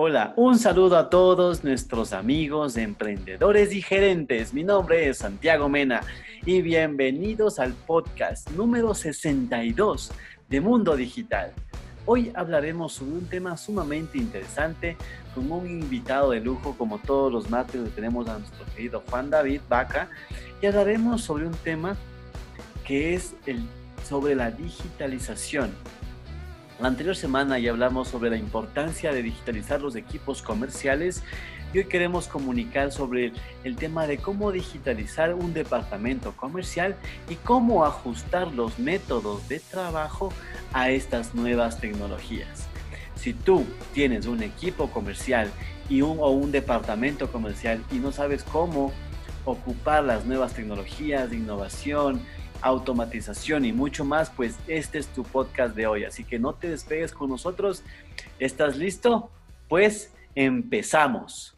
Hola, un saludo a todos nuestros amigos emprendedores y gerentes. Mi nombre es Santiago Mena y bienvenidos al podcast número 62 de Mundo Digital. Hoy hablaremos sobre un tema sumamente interesante con un invitado de lujo como todos los martes que tenemos a nuestro querido Juan David Vaca y hablaremos sobre un tema que es el, sobre la digitalización la anterior semana ya hablamos sobre la importancia de digitalizar los equipos comerciales y hoy queremos comunicar sobre el tema de cómo digitalizar un departamento comercial y cómo ajustar los métodos de trabajo a estas nuevas tecnologías. Si tú tienes un equipo comercial y un, o un departamento comercial y no sabes cómo ocupar las nuevas tecnologías de innovación, automatización y mucho más, pues este es tu podcast de hoy. Así que no te despegues con nosotros. ¿Estás listo? Pues empezamos.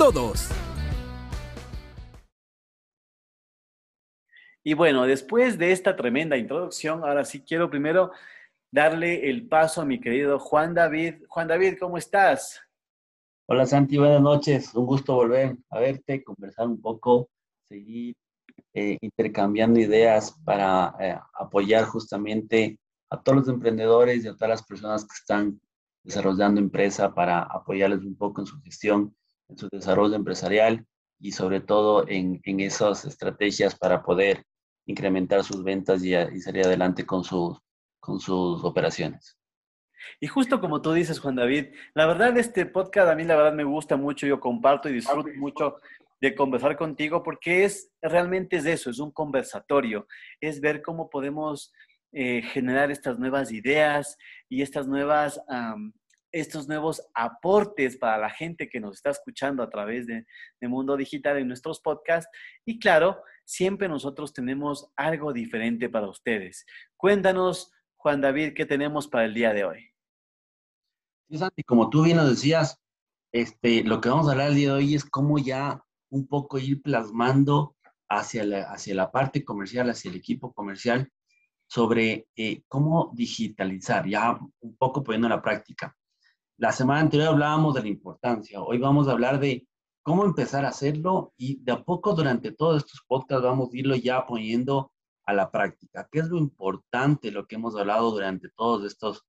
todos. Y bueno, después de esta tremenda introducción, ahora sí quiero primero darle el paso a mi querido Juan David. Juan David, ¿cómo estás? Hola Santi, buenas noches. Un gusto volver a verte, conversar un poco, seguir eh, intercambiando ideas para eh, apoyar justamente a todos los emprendedores y a todas las personas que están desarrollando empresa para apoyarles un poco en su gestión en su desarrollo empresarial y sobre todo en, en esas estrategias para poder incrementar sus ventas y, y, salir adelante con sus, con sus operaciones. Y justo como tú dices, Juan David, la verdad este podcast a mí la verdad me gusta mucho, yo comparto y disfruto mucho de conversar contigo porque es realmente es eso, es un conversatorio, es ver cómo podemos eh, generar estas nuevas ideas y estas nuevas um, estos nuevos aportes para la gente que nos está escuchando a través de, Mundo Digital en nuestros podcasts. Y claro, siempre nosotros tenemos algo diferente para ustedes. Cuéntanos, Juan David, qué tenemos para el día de hoy. Sí, Santi, como tú bien nos decías, este, lo que vamos a hablar el día de hoy es cómo ya un poco ir plasmando hacia la, hacia la parte comercial, hacia el equipo comercial, sobre eh, cómo digitalizar, ya un poco poniendo en la práctica. La semana anterior hablábamos de la importancia, hoy vamos a hablar de cómo empezar a hacerlo y de a poco durante todos estos podcasts vamos a irlo ya poniendo a la práctica. ¿Qué es lo importante, lo que hemos hablado durante todos estos,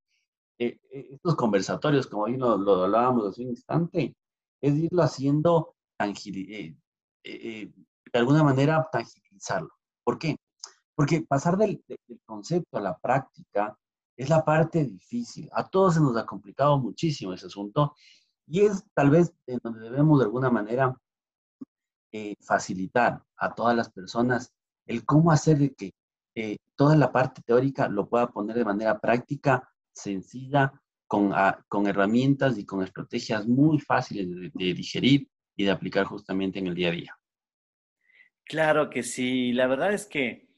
eh, eh, estos conversatorios, como hoy lo, lo, hablábamos hace un instante? Es irlo haciendo tangible, eh, de alguna manera tangibilizarlo. ¿Por qué? Porque pasar del, del concepto a la práctica es la parte difícil. A todos se nos ha complicado muchísimo ese asunto y es tal vez en donde debemos de alguna manera eh, facilitar a todas las personas el cómo hacer que eh, toda la parte teórica lo pueda poner de manera práctica, sencilla, con, ah, con herramientas y con estrategias muy fáciles de, de digerir y de aplicar justamente en el día a día. Claro que sí. La verdad es que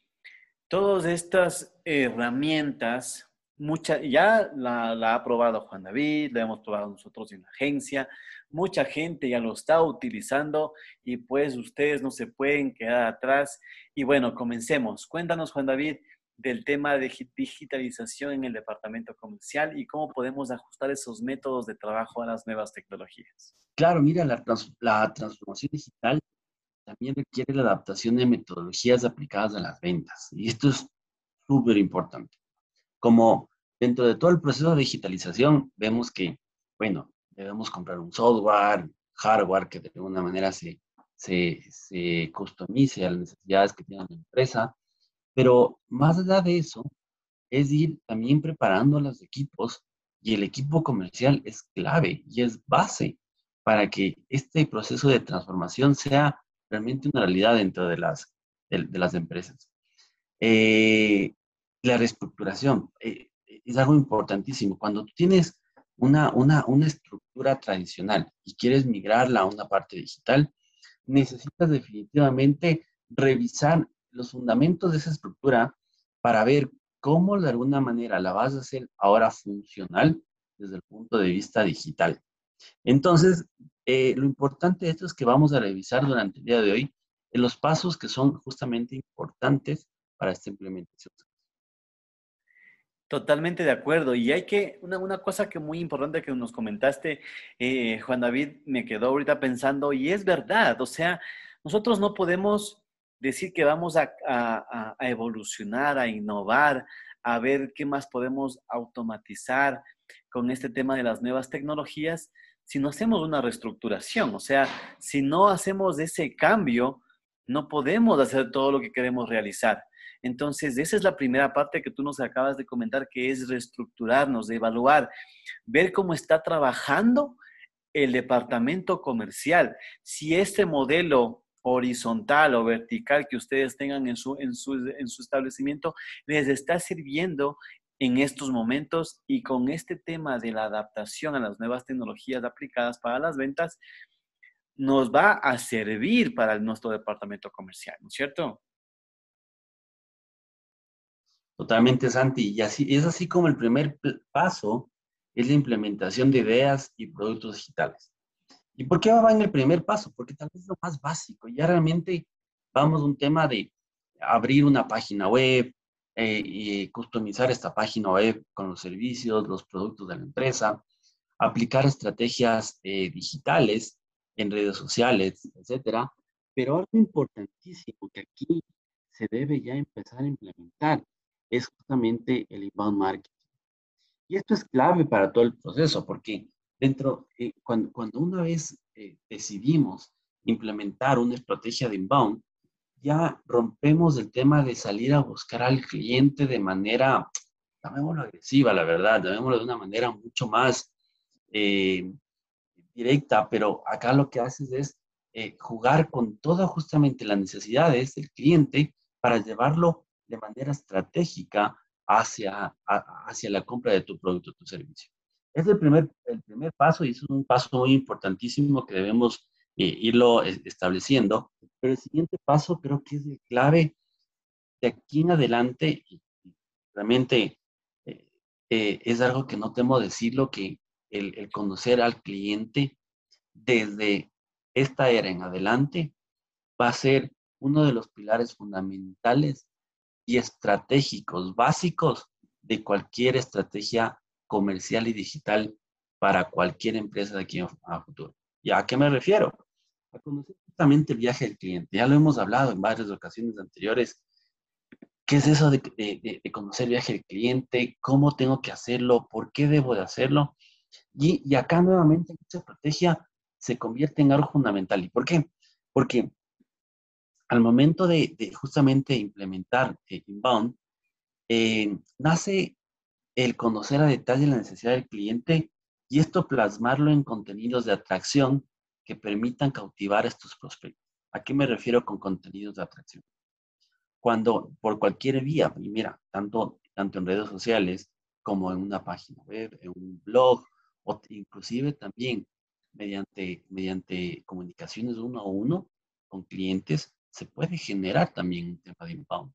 todas estas herramientas mucha, ya la, ha probado Juan David, la hemos probado nosotros en la agencia, mucha gente ya lo está utilizando y pues ustedes no se pueden quedar atrás. Y bueno, comencemos. Cuéntanos, Juan David, del tema de digitalización en el departamento comercial y cómo podemos ajustar esos métodos de trabajo a las nuevas tecnologías. Claro, mira, la, trans la transformación digital también requiere la adaptación de metodologías aplicadas a las ventas y esto es súper importante como dentro de todo el proceso de digitalización, vemos que, bueno, debemos comprar un software, hardware que de alguna manera se, se, se customice a las necesidades que tiene la empresa, pero más allá de eso, es ir también preparando a los equipos y el equipo comercial es clave y es base para que este proceso de transformación sea realmente una realidad dentro de las, de, de las empresas. Eh, la reestructuración eh, es algo importantísimo. Cuando tú tienes una, una, una estructura tradicional y quieres migrarla a una parte digital, necesitas definitivamente revisar los fundamentos de esa estructura para ver cómo de alguna manera la vas a hacer ahora funcional desde el punto de vista digital. Entonces, eh, lo importante de esto es que vamos a revisar durante el día de hoy los pasos que son justamente importantes para esta implementación. Totalmente de acuerdo. Y hay que, una, una cosa que muy importante que nos comentaste, eh, Juan David, me quedó ahorita pensando, y es verdad, o sea, nosotros no podemos decir que vamos a, a, a evolucionar, a innovar, a ver qué más podemos automatizar con este tema de las nuevas tecnologías, si no hacemos una reestructuración, o sea, si no hacemos ese cambio, no podemos hacer todo lo que queremos realizar. Entonces, esa es la primera parte que tú nos acabas de comentar, que es reestructurarnos, de evaluar, ver cómo está trabajando el departamento comercial. Si este modelo horizontal o vertical que ustedes tengan en su, en su, en su establecimiento les está sirviendo en estos momentos y con este tema de la adaptación a las nuevas tecnologías aplicadas para las ventas, nos va a servir para nuestro departamento comercial, ¿no es cierto? Totalmente, Santi. Y así, es así como el primer paso es la implementación de ideas y productos digitales. ¿Y por qué va en el primer paso? Porque tal vez es lo más básico. Ya realmente vamos a un tema de abrir una página web eh, y customizar esta página web con los servicios, los productos de la empresa, aplicar estrategias eh, digitales en redes sociales, etcétera. Pero algo importantísimo que aquí se debe ya empezar a implementar es justamente el inbound marketing. Y esto es clave para todo el proceso, porque dentro, eh, cuando, cuando, una vez eh, decidimos implementar una estrategia de inbound, ya rompemos el tema de salir a buscar al cliente de manera, llamémoslo agresiva, la verdad, llamémoslo de una manera mucho más eh, directa, pero acá lo que haces es eh, jugar con todas justamente las necesidades del cliente para llevarlo de manera estratégica hacia, hacia la compra de tu producto o tu servicio. Es el primer, el primer paso y es un paso muy importantísimo que debemos eh, irlo estableciendo. Pero el siguiente paso creo que es el clave de aquí en adelante realmente eh, es algo que no temo decirlo, que el, conocer al cliente desde esta era en adelante va a ser uno de los pilares fundamentales y estratégicos básicos de cualquier estrategia comercial y digital para cualquier empresa de aquí a futuro. ¿Y a qué me refiero? A conocer justamente el viaje del cliente. Ya lo hemos hablado en varias ocasiones anteriores. ¿Qué es eso de, de conocer el viaje del cliente? ¿Cómo tengo que hacerlo? ¿Por qué debo de hacerlo? Y, acá nuevamente esta estrategia se convierte en algo fundamental. ¿Y por qué? Porque al momento de, justamente implementar Inbound, eh, nace el conocer a detalle la necesidad del cliente y esto plasmarlo en contenidos de atracción que permitan cautivar a estos prospectos. ¿A qué me refiero con contenidos de atracción? Cuando por cualquier vía, y mira, tanto, tanto en redes sociales como en una página web, en un blog, o inclusive también mediante, mediante comunicaciones uno a uno con clientes, se puede generar también un tema de inbound.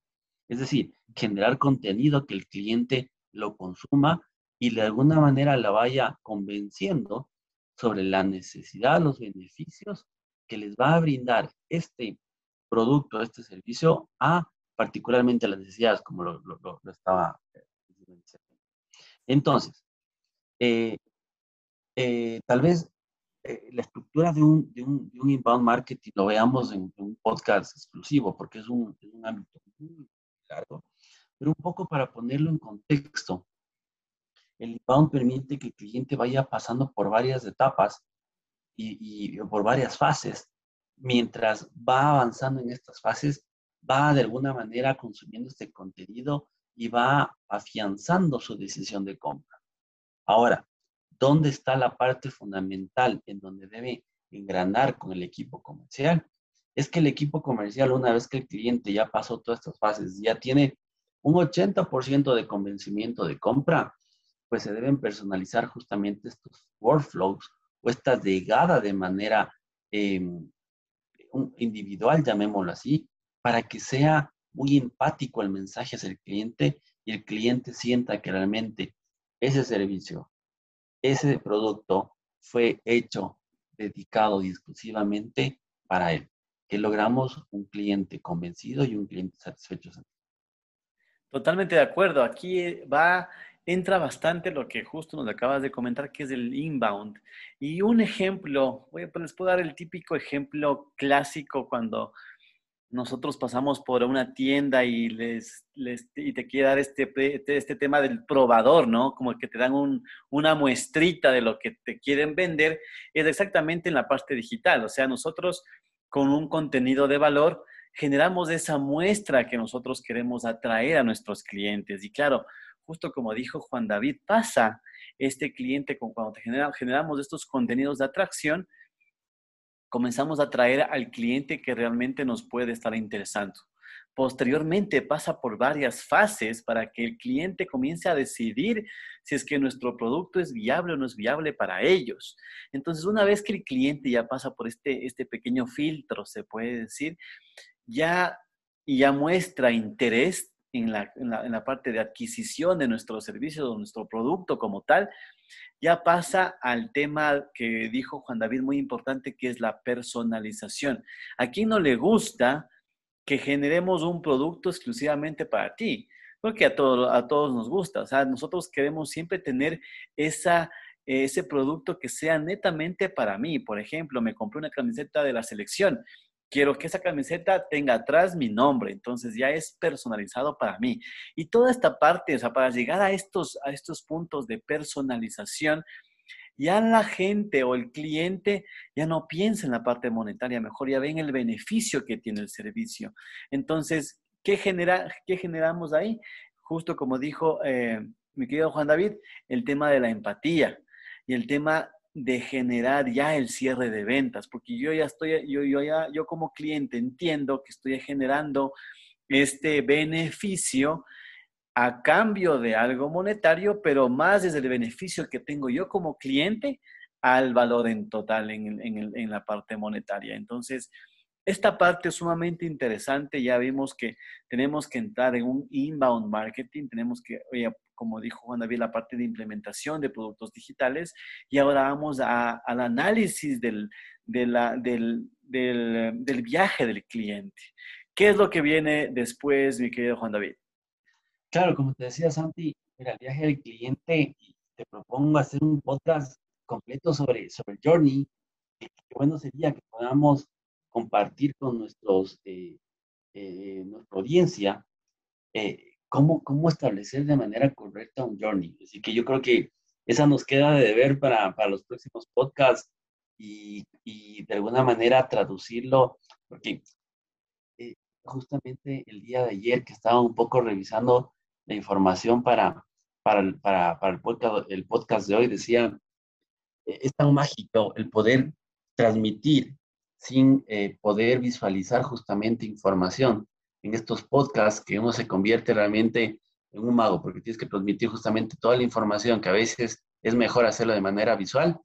Es decir, generar contenido que el cliente lo consuma y de alguna manera la vaya convenciendo sobre la necesidad, los beneficios que les va a brindar este producto, este servicio a particularmente las necesidades, como lo, estaba diciendo. Entonces, eh, eh, tal vez eh, la estructura de un, de, un, de un, inbound marketing lo veamos en, un podcast exclusivo, porque es un, es un ámbito muy largo, pero un poco para ponerlo en contexto. El inbound permite que el cliente vaya pasando por varias etapas y, y por varias fases. Mientras va avanzando en estas fases, va de alguna manera consumiendo este contenido y va afianzando su decisión de compra. Ahora, ¿Dónde está la parte fundamental en donde debe engranar con el equipo comercial? Es que el equipo comercial, una vez que el cliente ya pasó todas estas fases, ya tiene un 80% de convencimiento de compra, pues se deben personalizar justamente estos workflows o esta llegada de manera em, individual, llamémoslo así, para que sea muy empático el mensaje hacia el cliente y el cliente sienta que realmente ese servicio, ese producto fue hecho, dedicado y exclusivamente para él, que logramos un cliente convencido y un cliente satisfecho. Totalmente de acuerdo. Aquí va, entra bastante lo que justo nos acabas de comentar, que es el inbound. Y un ejemplo, voy, pues les puedo dar el típico ejemplo clásico cuando nosotros pasamos por una tienda y, les, y te quiere dar este, este tema del probador, ¿no? Como que te dan una muestrita de lo que te quieren vender, es exactamente en la parte digital. O sea, nosotros con un contenido de valor generamos esa muestra que nosotros queremos atraer a nuestros clientes. Y claro, justo como dijo Juan David, pasa este cliente con, cuando te generamos estos contenidos de atracción, comenzamos a traer al cliente que realmente nos puede estar interesando. Posteriormente pasa por varias fases para que el cliente comience a decidir si es que nuestro producto es viable o no es viable para ellos. Entonces, una vez que el cliente ya pasa por este, este pequeño filtro, se puede decir, ya, ya muestra interés en la, en la, en la parte de adquisición de nuestro servicio o nuestro producto como tal, ya pasa al tema que dijo Juan David muy importante, que es la personalización. ¿A quién no le gusta que generemos un producto exclusivamente para ti? Porque a, todo, a todos nos gusta. O sea, nosotros queremos siempre tener esa, ese producto que sea netamente para mí. Por ejemplo, me compré una camiseta de la selección quiero que esa camiseta tenga atrás mi nombre, entonces ya es personalizado para mí. Y toda esta parte, o sea, para llegar a estos, a estos puntos de personalización, ya la gente o el cliente ya no piensa en la parte monetaria, mejor ya ven el beneficio que tiene el servicio. Entonces, ¿qué, genera, qué generamos ahí? Justo como dijo eh, mi querido Juan David, el tema de la empatía y el tema de generar ya el cierre de ventas, porque yo ya estoy, yo, yo ya, yo como cliente entiendo que estoy generando este beneficio a cambio de algo monetario, pero más desde el beneficio que tengo yo como cliente al valor en total en, en, en la parte monetaria. Entonces, esta parte es sumamente interesante. Ya vimos que tenemos que entrar en un inbound marketing, tenemos que, oye, como dijo Juan David, la parte de implementación de productos digitales. Y ahora vamos al análisis del, del, del, viaje del cliente. ¿Qué es lo que viene después, mi querido Juan David? Claro, como te decía Santi, el viaje del cliente, te propongo hacer un podcast completo sobre, sobre journey. Qué bueno sería que podamos compartir con nuestros, eh, eh, nuestra audiencia eh, cómo, cómo establecer de manera correcta un journey. Así que yo creo que esa nos queda de deber para, para los próximos podcasts y, y, de alguna manera traducirlo, porque eh, justamente el día de ayer que estaba un poco revisando la información para, para, para, para el, podcast, el podcast de hoy, decía, e, es tan mágico el poder transmitir sin eh, poder visualizar justamente información en estos podcasts que uno se convierte realmente en un mago, porque tienes que transmitir justamente toda la información que a veces es mejor hacerlo de manera visual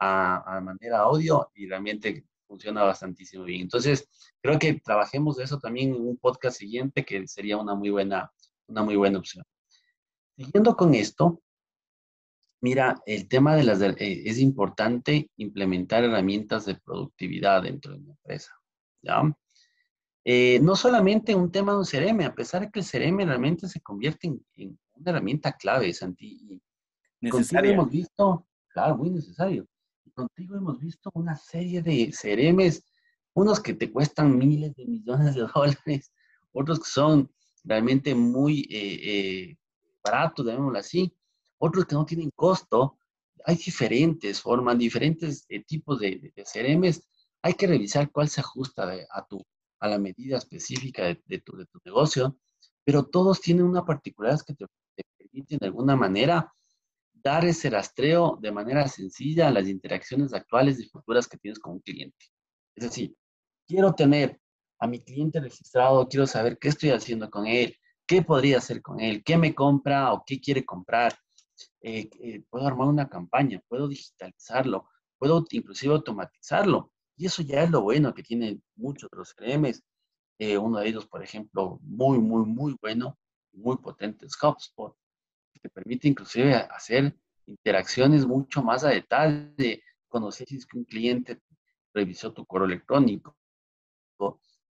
a, manera audio y realmente funciona bastantísimo bien. Entonces, creo que trabajemos de eso también en un podcast siguiente que sería una muy buena, una muy buena opción. Siguiendo con esto, mira, el tema de las, eh, es importante implementar herramientas de productividad dentro de una empresa, ¿ya? Eh, no solamente un tema de un CRM, a pesar de que el CRM realmente se convierte en, una herramienta clave, Santi. Y contigo hemos visto, claro, muy necesario. Y contigo hemos visto una serie de CRMs, unos que te cuestan miles de millones de dólares, otros que son realmente muy eh, eh, baratos, llamémoslo así, otros que no tienen costo. Hay diferentes formas, diferentes tipos de, de, CRMs. Hay que revisar cuál se ajusta a tu a la medida específica de, tu, negocio, pero todos tienen una particularidad que te, permiten de alguna manera dar ese rastreo de manera sencilla a las interacciones actuales y futuras que tienes con un cliente. Es decir, quiero tener a mi cliente registrado, quiero saber qué estoy haciendo con él, qué podría hacer con él, qué me compra o qué quiere comprar. Eh, eh, puedo armar una campaña, puedo digitalizarlo, puedo inclusive automatizarlo. Y eso ya es lo bueno que tienen muchos de los CRMs. Eh, uno de ellos, por ejemplo, muy, muy, muy bueno, muy potente es HubSpot, que te permite inclusive hacer interacciones mucho más a detalle, conocer si es que un cliente revisó tu correo electrónico,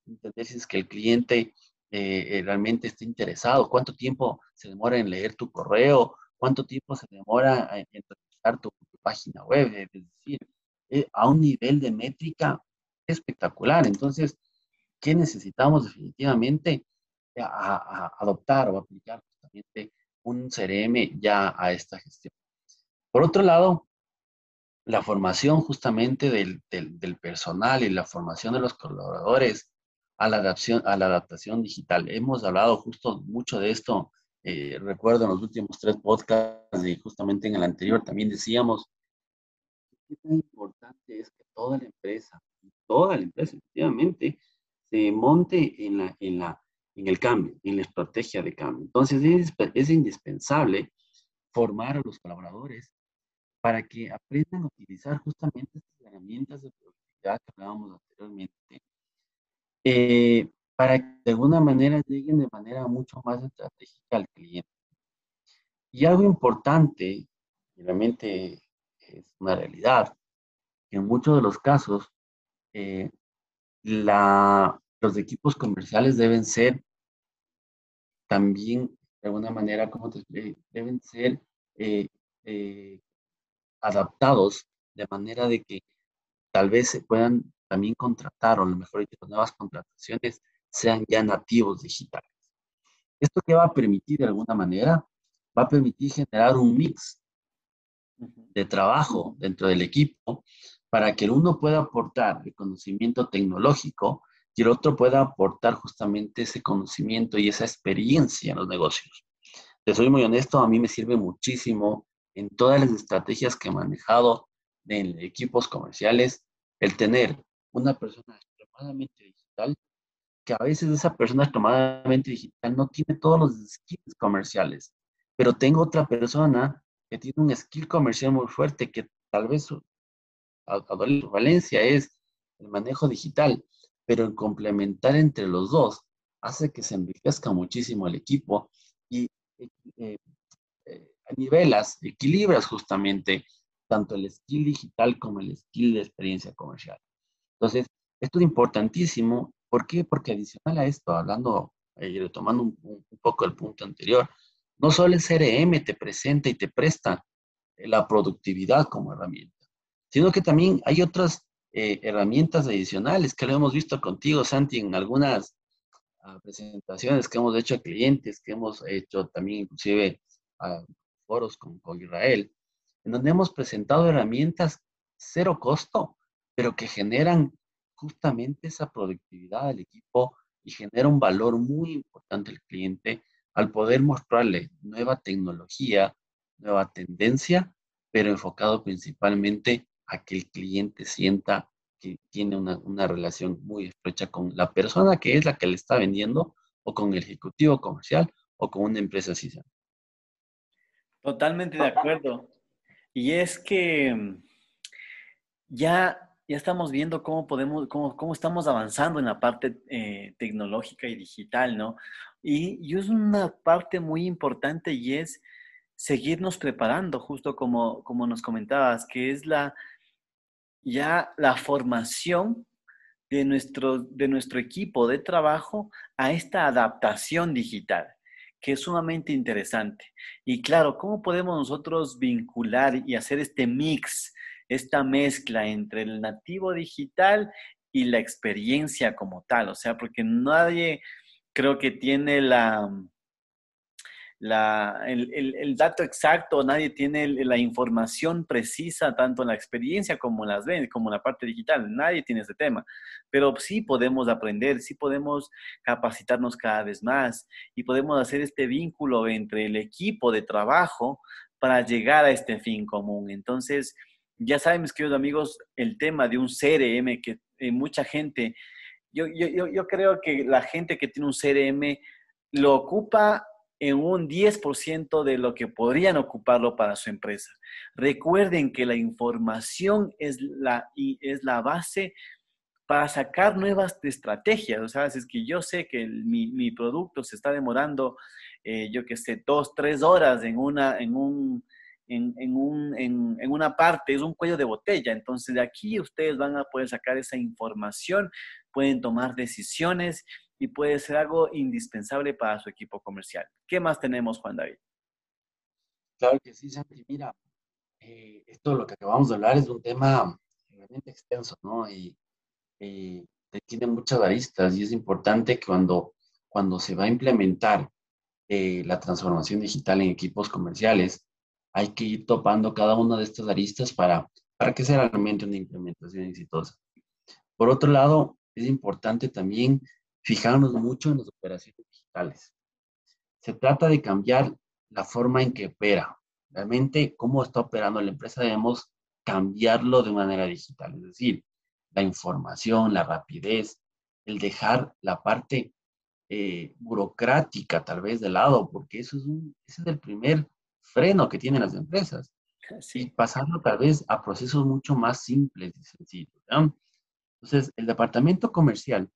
entender si es que el cliente eh, realmente está interesado, cuánto tiempo se demora en leer tu correo, cuánto tiempo se demora en, revisar tu, página web, es decir, eh, a un nivel de métrica espectacular. Entonces, ¿qué necesitamos definitivamente? A, adoptar o aplicar justamente un CRM ya a esta gestión. Por otro lado, la formación justamente del, personal y la formación de los colaboradores a la, adaptación, a la adaptación digital. Hemos hablado justo mucho de esto, eh, recuerdo en los últimos tres podcasts y justamente en el anterior también decíamos qué tan importante es que toda la empresa, toda la empresa efectivamente, se monte en, la, en, la, en el cambio, en la estrategia de cambio. Entonces es, es indispensable formar a los colaboradores para que aprendan a utilizar justamente estas herramientas de productividad que hablábamos anteriormente, eh, para que de alguna manera lleguen de manera mucho más estratégica al cliente. Y algo importante, realmente es una realidad, que en muchos de los casos eh, los equipos comerciales deben ser también, de alguna manera, como te deben ser eh, eh, adaptados de manera de que tal vez se puedan también contratar, o a lo mejor las nuevas contrataciones sean ya nativos digitales. ¿Esto qué va a permitir de alguna manera? Va a permitir generar un mix de trabajo dentro del equipo para que el uno pueda aportar el conocimiento tecnológico y el otro pueda aportar justamente ese conocimiento y esa experiencia en los negocios. Te soy muy honesto, a mí me sirve muchísimo en todas las estrategias que he manejado en equipos comerciales, el tener una persona extremadamente digital, que a veces esa persona extremadamente digital no tiene todos los skills comerciales, pero tengo otra persona que tiene un skill comercial muy fuerte, que tal vez su, a, valencia es el manejo digital, pero el complementar entre los dos hace que se enriquezca muchísimo el equipo y eh, eh, nivelas, equilibras justamente tanto el skill digital como el skill de experiencia comercial. Entonces, esto es importantísimo. ¿Por qué? Porque adicional a esto, hablando y retomando un, poco el punto anterior, no solo el CRM te presenta y te presta la productividad como herramienta, sino que también hay otras eh, herramientas adicionales que lo hemos visto contigo, Santi, en algunas ah, presentaciones que hemos hecho a clientes, que hemos hecho también inclusive a foros con, con Israel, en donde hemos presentado herramientas cero costo, pero que generan justamente esa productividad del equipo y genera un valor muy importante al cliente al poder mostrarle nueva tecnología, nueva tendencia, pero enfocado principalmente a que el cliente sienta que tiene una, una, relación muy estrecha con la persona que es la que le está vendiendo o con el ejecutivo comercial o con una empresa así. Totalmente de acuerdo. Y es que mm, ya, ya estamos viendo cómo podemos, cómo, cómo estamos avanzando en la parte eh, tecnológica y digital, ¿no? Y, y, es una parte muy importante y es seguirnos preparando, justo como, como nos comentabas, que es la, ya la formación de nuestro, de nuestro equipo de trabajo a esta adaptación digital, que es sumamente interesante. Y claro, ¿cómo podemos nosotros vincular y hacer este mix, esta mezcla entre el nativo digital y la experiencia como tal? O sea, porque nadie creo que tiene la, la, el, el, dato exacto, nadie tiene la información precisa, tanto en la experiencia como en las como la parte digital, nadie tiene ese tema, pero sí podemos aprender, sí podemos capacitarnos cada vez más y podemos hacer este vínculo entre el equipo de trabajo para llegar a este fin común. Entonces, ya saben, mis queridos amigos, el tema de un CRM que eh, mucha gente, yo, yo, yo creo que la gente que tiene un CRM lo ocupa en un 10% de lo que podrían ocuparlo para su empresa. Recuerden que la información es la, es la base para sacar nuevas estrategias. O sea, es que yo sé que mi, producto se está demorando, eh, yo que sé, dos, tres horas en una, en un, en, en, una parte, es un cuello de botella. Entonces, de aquí ustedes van a poder sacar esa información, pueden tomar decisiones y puede ser algo indispensable para su equipo comercial. ¿Qué más tenemos, Juan David? Claro que sí, Santi. Mira, eh, esto lo que acabamos de hablar es un tema realmente extenso, ¿no? Y, tiene muchas aristas y es importante que cuando, cuando se va a implementar eh, la transformación digital en equipos comerciales, hay que ir topando cada una de estas aristas para, para que sea realmente una implementación exitosa. Por otro lado, es importante también fijarnos mucho en las operaciones digitales. Se trata de cambiar la forma en que opera. Realmente, cómo está operando la empresa, debemos cambiarlo de manera digital. Es decir, la información, la rapidez, el dejar la parte eh, burocrática tal vez de lado, porque eso es ese es el primer freno que tienen las empresas. Y pasarlo tal vez a procesos mucho más simples y sencillos. Entonces, el departamento comercial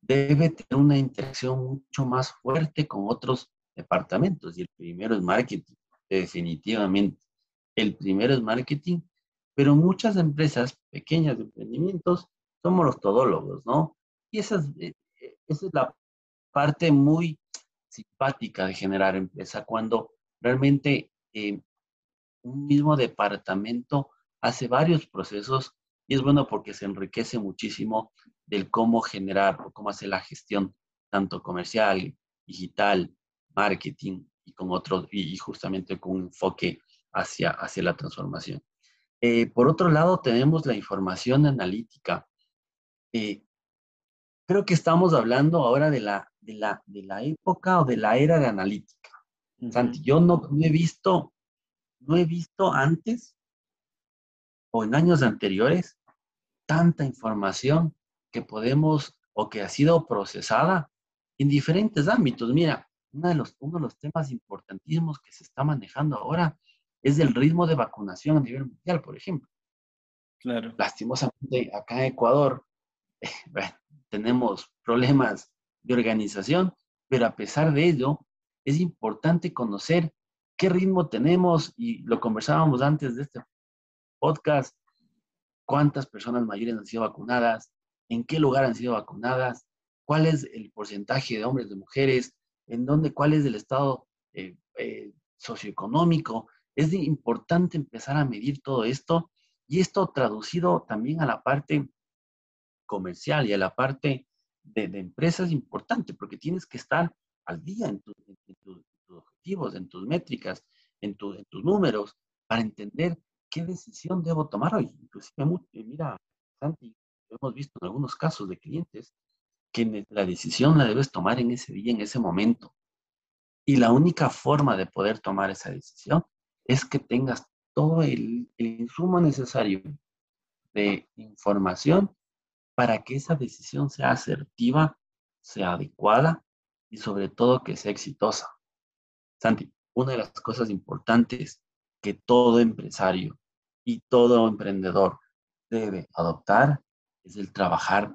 debe tener una interacción mucho más fuerte con otros departamentos. Y el primero es marketing, definitivamente. El primero es marketing, pero muchas empresas pequeñas de emprendimientos somos los todólogos, ¿no? Y esa es, eh, esa es la parte muy simpática de generar empresa, cuando realmente eh, un mismo departamento hace varios procesos y es bueno porque se enriquece muchísimo del cómo generar o cómo hacer la gestión, tanto comercial, digital, marketing y con otros, y justamente con un enfoque hacia, hacia la transformación. Eh, por otro lado, tenemos la información analítica. Eh, creo que estamos hablando ahora de la, de, la, de la época o de la era de analítica. Santi, yo no, no, he visto, no he visto antes o en años anteriores tanta información que podemos o que ha sido procesada en diferentes ámbitos. Mira, uno de los, uno de los temas importantísimos que se está manejando ahora es el ritmo de vacunación a nivel mundial, por ejemplo. Claro. Lastimosamente, acá en Ecuador tenemos problemas de organización, pero a pesar de ello, es importante conocer qué ritmo tenemos y lo conversábamos antes de este podcast, cuántas personas mayores han sido vacunadas, en qué lugar han sido vacunadas, cuál es el porcentaje de hombres, de mujeres, en dónde, cuál es el estado eh, eh, socioeconómico. Es importante empezar a medir todo esto y esto traducido también a la parte comercial y a la parte de, empresas es importante porque tienes que estar al día en, tus objetivos, en tus métricas, en, en tus números, para entender ¿qué decisión debo tomar hoy? Inclusive, eh, mira, Santi, hemos visto en algunos casos de clientes que la decisión la debes tomar en ese día, en ese momento. Y la única forma de poder tomar esa decisión es que tengas todo el, el insumo necesario de información para que esa decisión sea asertiva, sea adecuada y sobre todo que sea exitosa. Santi, una de las cosas importantes que todo empresario y todo emprendedor debe adoptar es el trabajar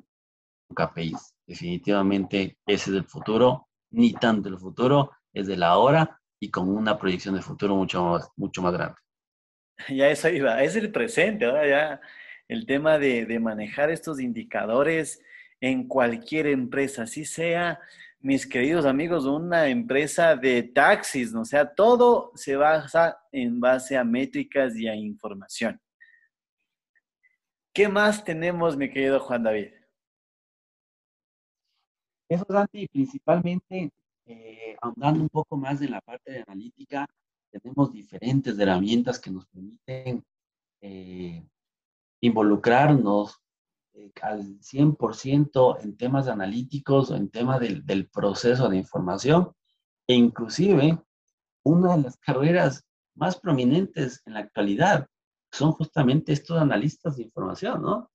con KPIs. Definitivamente ese es el futuro, ni tanto el futuro, es de la hora y con una proyección de futuro mucho más, mucho más grande. Ya eso iba, es el presente, ahora ya el tema de, de manejar estos indicadores en cualquier empresa, así sea mis queridos amigos, una empresa de taxis, ¿no? o sea, todo se basa en base a métricas y a información. ¿Qué más tenemos, mi querido Juan David? Eso, Santi, principalmente, eh, un poco más en la parte de analítica, tenemos diferentes herramientas que nos permiten eh, involucrarnos eh, al 100% en temas analíticos o en temas del, del, proceso de información. E inclusive, una de las carreras más prominentes en la actualidad son justamente estos analistas de información, ¿no?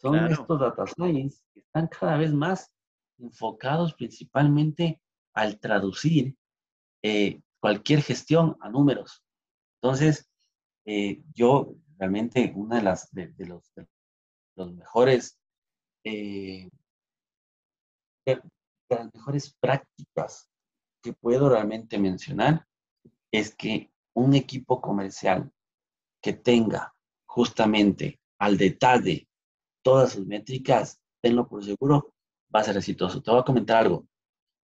Son estos data science que están cada vez más enfocados principalmente al traducir eh, cualquier gestión a números. Entonces, eh, yo realmente una de las de, los, los, mejores de las mejores prácticas que puedo realmente mencionar es que un equipo comercial que tenga justamente al detalle todas sus métricas, tenlo por seguro, va a ser exitoso. Te voy a comentar algo.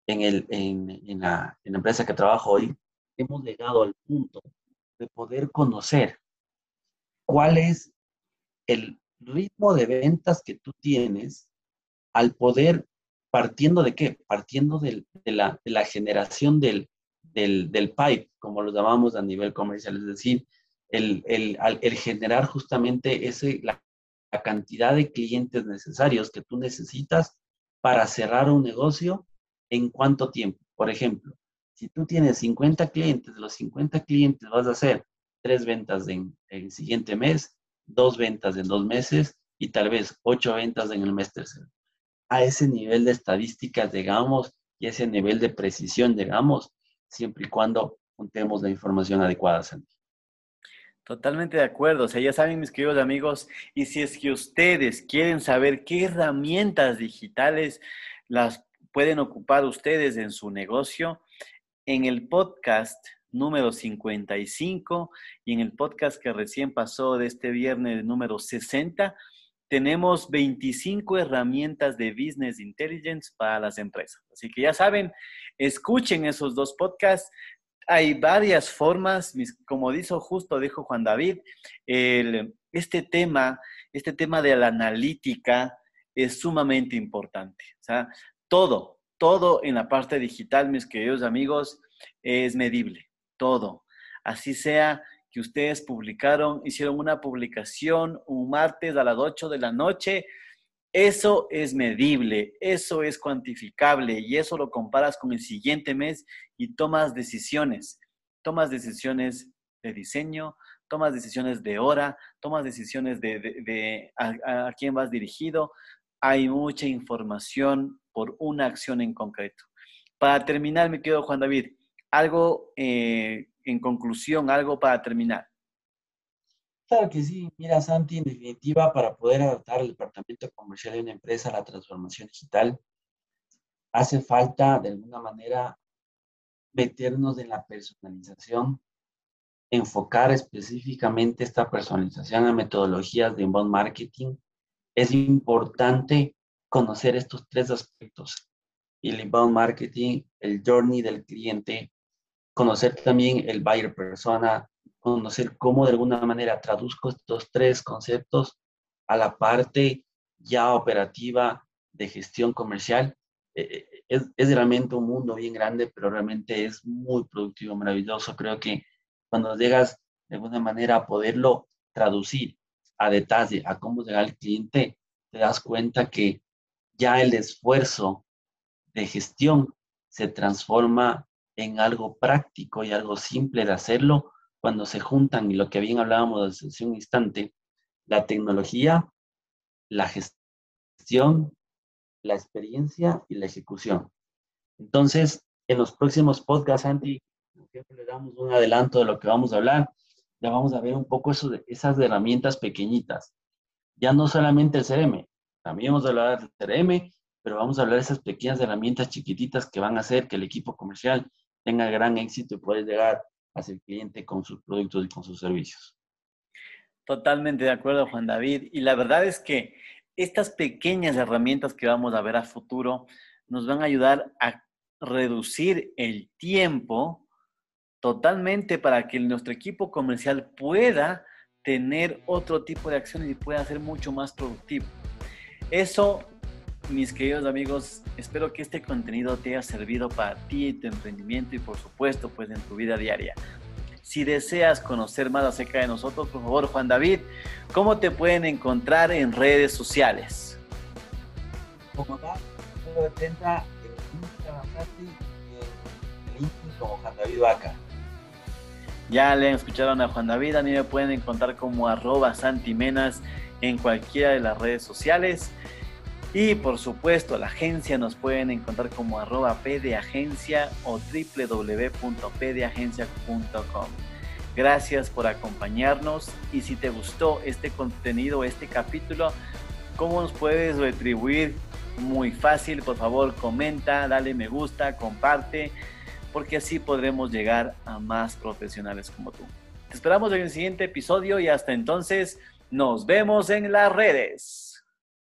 En, el, en, la, en la empresa que trabajo hoy, hemos llegado al punto de poder conocer cuál es el ritmo de ventas que tú tienes al poder, partiendo de qué? Partiendo de, la, generación del, del, del, pipe, como lo llamamos a nivel comercial, es decir, el, el, generar justamente ese, la, la cantidad de clientes necesarios que tú necesitas para cerrar un negocio en cuánto tiempo. Por ejemplo, si tú tienes 50 clientes, de los 50 clientes vas a hacer tres ventas en el siguiente mes, dos ventas en dos meses y tal vez ocho ventas en el mes tercero. A ese nivel de estadísticas llegamos y ese nivel de precisión llegamos siempre y cuando juntemos la información adecuada, Santi. Totalmente de acuerdo. O sea, ya saben, mis queridos amigos, y si es que ustedes quieren saber qué herramientas digitales las pueden ocupar ustedes en su negocio, en el podcast número 55 y en el podcast que recién pasó de este viernes número 60, tenemos 25 herramientas de Business Intelligence para las empresas. Así que ya saben, escuchen esos dos podcasts, hay varias formas, como dijo justo, dijo Juan David, este tema, este tema de la analítica es sumamente importante. Todo, todo en la parte digital, mis queridos amigos, es medible, todo. Así sea que ustedes publicaron, hicieron una publicación un martes a las 8 de la noche, eso es medible, eso es cuantificable y eso lo comparas con el siguiente mes y tomas decisiones. Tomas decisiones de diseño, tomas decisiones de hora, tomas decisiones de, a, quién vas dirigido. Hay mucha información por una acción en concreto. Para terminar, me quedo Juan David, algo eh, en conclusión, algo para terminar. Claro que sí. Mira, Santi, en definitiva, para poder adaptar el departamento comercial de una empresa a la transformación digital, hace falta, de alguna manera, meternos en la personalización, enfocar específicamente esta personalización a metodologías de inbound marketing. Es importante conocer estos tres aspectos. El inbound marketing, el journey del cliente, conocer también el buyer persona, conocer cómo de alguna manera traduzco estos tres conceptos a la parte ya operativa de gestión comercial. Eh, eh, es, es, realmente un mundo bien grande, pero realmente es muy productivo, maravilloso. Creo que cuando llegas de alguna manera a poderlo traducir a detalle, a cómo llega al cliente, te das cuenta que ya el esfuerzo de gestión se transforma en algo práctico y algo simple de hacerlo cuando se juntan, y lo que bien hablábamos hace un instante, la tecnología, la gestión, la experiencia y la ejecución. Entonces, en los próximos podcasts, Santi, siempre le damos un adelanto de lo que vamos a hablar. Ya vamos a ver un poco eso de esas herramientas pequeñitas. Ya no solamente el CRM, también vamos a hablar del CRM, pero vamos a hablar de esas pequeñas herramientas chiquititas que van a hacer que el equipo comercial tenga gran éxito y pueda llegar hacia el cliente con sus productos y con sus servicios. Totalmente de acuerdo, Juan David. Y la verdad es que estas pequeñas herramientas que vamos a ver a futuro nos van a ayudar a reducir el tiempo totalmente para que nuestro equipo comercial pueda tener otro tipo de acciones y pueda ser mucho más productivo. Eso mis queridos amigos, espero que este contenido te haya servido para ti, tu emprendimiento y por supuesto pues en tu vida diaria. Si deseas conocer más acerca de nosotros, por favor, Juan David, ¿cómo te pueden encontrar en redes sociales? Como tal, en como Juan David Vaca. Ya le escucharon a Juan David, a mí me pueden encontrar como arroba santimenas en cualquiera de las redes sociales. Y por supuesto, la agencia nos pueden encontrar como arroba pdagencia o www.pdagencia.com. Gracias por acompañarnos y si te gustó este contenido, este capítulo, ¿cómo nos puedes retribuir? Muy fácil, por favor, comenta, dale me gusta, comparte, porque así podremos llegar a más profesionales como tú. Te esperamos en el siguiente episodio y hasta entonces nos vemos en las redes.